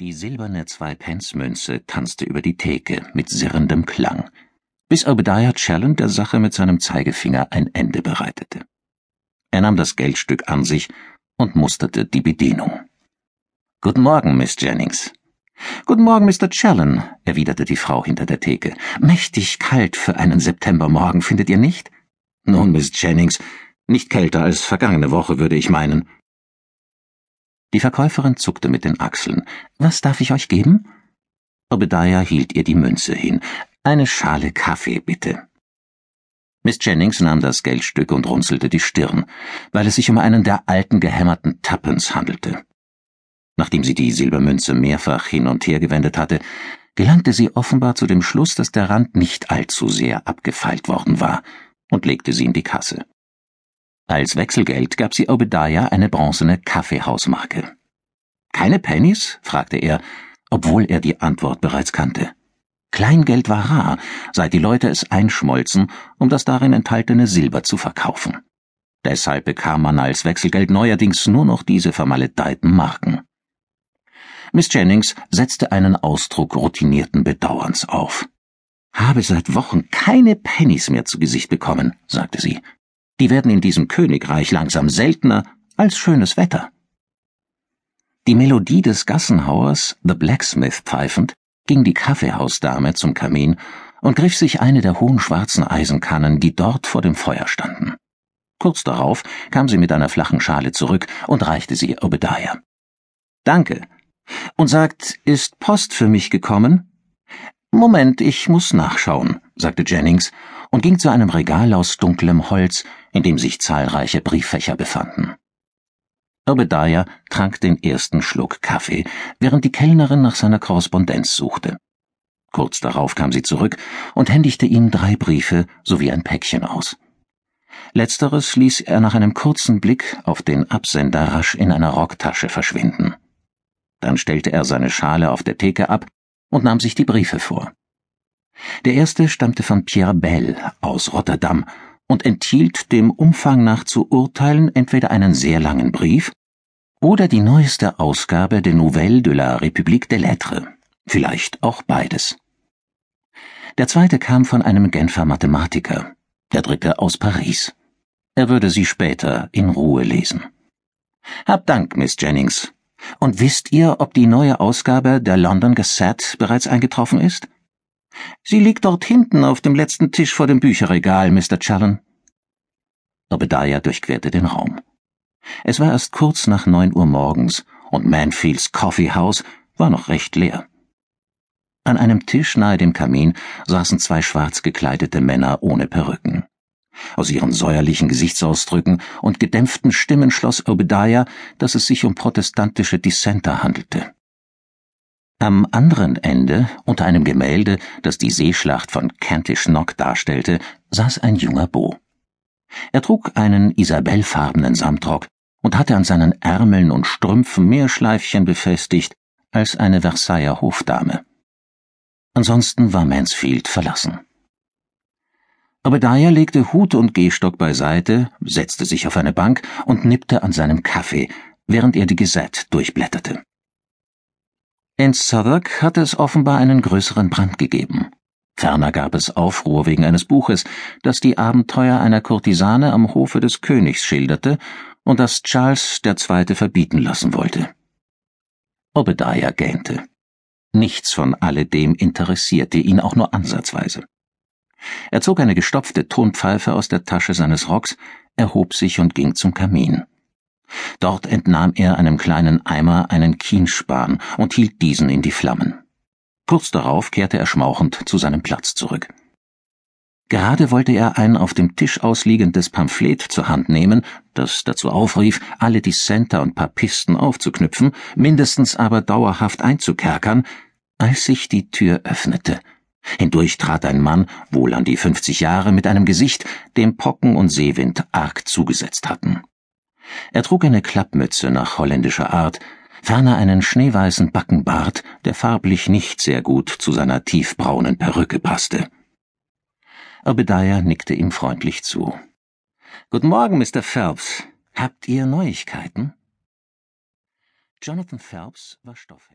Die silberne Zwei-Pence-Münze tanzte über die Theke mit sirrendem Klang, bis Obadiah Challen der Sache mit seinem Zeigefinger ein Ende bereitete. Er nahm das Geldstück an sich und musterte die Bedienung. Guten Morgen, Miss Jennings. Guten Morgen, Mr. Challen, erwiderte die Frau hinter der Theke. Mächtig kalt für einen Septembermorgen, findet ihr nicht? Nun, Miss Jennings, nicht kälter als vergangene Woche, würde ich meinen, die Verkäuferin zuckte mit den Achseln. Was darf ich euch geben? Obadiah hielt ihr die Münze hin. Eine Schale Kaffee, bitte. Miss Jennings nahm das Geldstück und runzelte die Stirn, weil es sich um einen der alten gehämmerten Tappens handelte. Nachdem sie die Silbermünze mehrfach hin und her gewendet hatte, gelangte sie offenbar zu dem Schluss, dass der Rand nicht allzu sehr abgefeilt worden war, und legte sie in die Kasse. Als Wechselgeld gab sie Obadiah eine bronzene Kaffeehausmarke. Keine Pennies? fragte er, obwohl er die Antwort bereits kannte. Kleingeld war rar, seit die Leute es einschmolzen, um das darin enthaltene Silber zu verkaufen. Deshalb bekam man als Wechselgeld neuerdings nur noch diese vermaledeiten Marken. Miss Jennings setzte einen Ausdruck routinierten Bedauerns auf. Habe seit Wochen keine Pennies mehr zu Gesicht bekommen, sagte sie. Die werden in diesem Königreich langsam seltener als schönes Wetter. Die Melodie des Gassenhauers The Blacksmith pfeifend ging die Kaffeehausdame zum Kamin und griff sich eine der hohen schwarzen Eisenkannen, die dort vor dem Feuer standen. Kurz darauf kam sie mit einer flachen Schale zurück und reichte sie Obadiah. Danke. Und sagt, ist Post für mich gekommen? Moment, ich muss nachschauen, sagte Jennings und ging zu einem Regal aus dunklem Holz, in dem sich zahlreiche Brieffächer befanden. Obadiah trank den ersten Schluck Kaffee, während die Kellnerin nach seiner Korrespondenz suchte. Kurz darauf kam sie zurück und händigte ihm drei Briefe sowie ein Päckchen aus. Letzteres ließ er nach einem kurzen Blick auf den Absender rasch in einer Rocktasche verschwinden. Dann stellte er seine Schale auf der Theke ab und nahm sich die Briefe vor. Der erste stammte von Pierre Bell aus Rotterdam und enthielt dem Umfang nach zu urteilen entweder einen sehr langen Brief oder die neueste Ausgabe der Nouvelle de la République des Lettres, vielleicht auch beides. Der zweite kam von einem Genfer Mathematiker, der dritte aus Paris. Er würde sie später in Ruhe lesen. Hab Dank, Miss Jennings. Und wisst ihr, ob die neue Ausgabe der London Gazette bereits eingetroffen ist? Sie liegt dort hinten auf dem letzten Tisch vor dem Bücherregal, Mr. Challen. Obadiah durchquerte den Raum. Es war erst kurz nach neun Uhr morgens und Manfields Coffee House war noch recht leer. An einem Tisch nahe dem Kamin saßen zwei schwarz gekleidete Männer ohne Perücken. Aus ihren säuerlichen Gesichtsausdrücken und gedämpften Stimmen schloss Obadiah, dass es sich um protestantische Dissenter handelte. Am anderen Ende, unter einem Gemälde, das die Seeschlacht von Kentish Knock darstellte, saß ein junger Beau. Er trug einen isabellfarbenen Samtrock und hatte an seinen Ärmeln und Strümpfen mehr Schleifchen befestigt als eine Versailler Hofdame. Ansonsten war Mansfield verlassen. Obadiah legte Hut und Gehstock beiseite, setzte sich auf eine Bank und nippte an seinem Kaffee, während er die Gazette durchblätterte. In Southwark hatte es offenbar einen größeren Brand gegeben. Ferner gab es Aufruhr wegen eines Buches, das die Abenteuer einer Kurtisane am Hofe des Königs schilderte und das Charles II. verbieten lassen wollte. Obadiah gähnte. Nichts von alledem interessierte ihn auch nur ansatzweise. Er zog eine gestopfte Tonpfeife aus der Tasche seines Rocks, erhob sich und ging zum Kamin. Dort entnahm er einem kleinen Eimer einen Kienspan und hielt diesen in die Flammen. Kurz darauf kehrte er schmauchend zu seinem Platz zurück. Gerade wollte er ein auf dem Tisch ausliegendes Pamphlet zur Hand nehmen, das dazu aufrief, alle Dissenter und Papisten aufzuknüpfen, mindestens aber dauerhaft einzukerkern, als sich die Tür öffnete. Hindurch trat ein Mann, wohl an die fünfzig Jahre, mit einem Gesicht, dem Pocken und Seewind arg zugesetzt hatten. Er trug eine Klappmütze nach holländischer Art, ferner einen schneeweißen Backenbart, der farblich nicht sehr gut zu seiner tiefbraunen Perücke passte. Obadiah nickte ihm freundlich zu. Guten Morgen, Mr. Phelps. Habt ihr Neuigkeiten? Jonathan Phelps war Stoffhändler.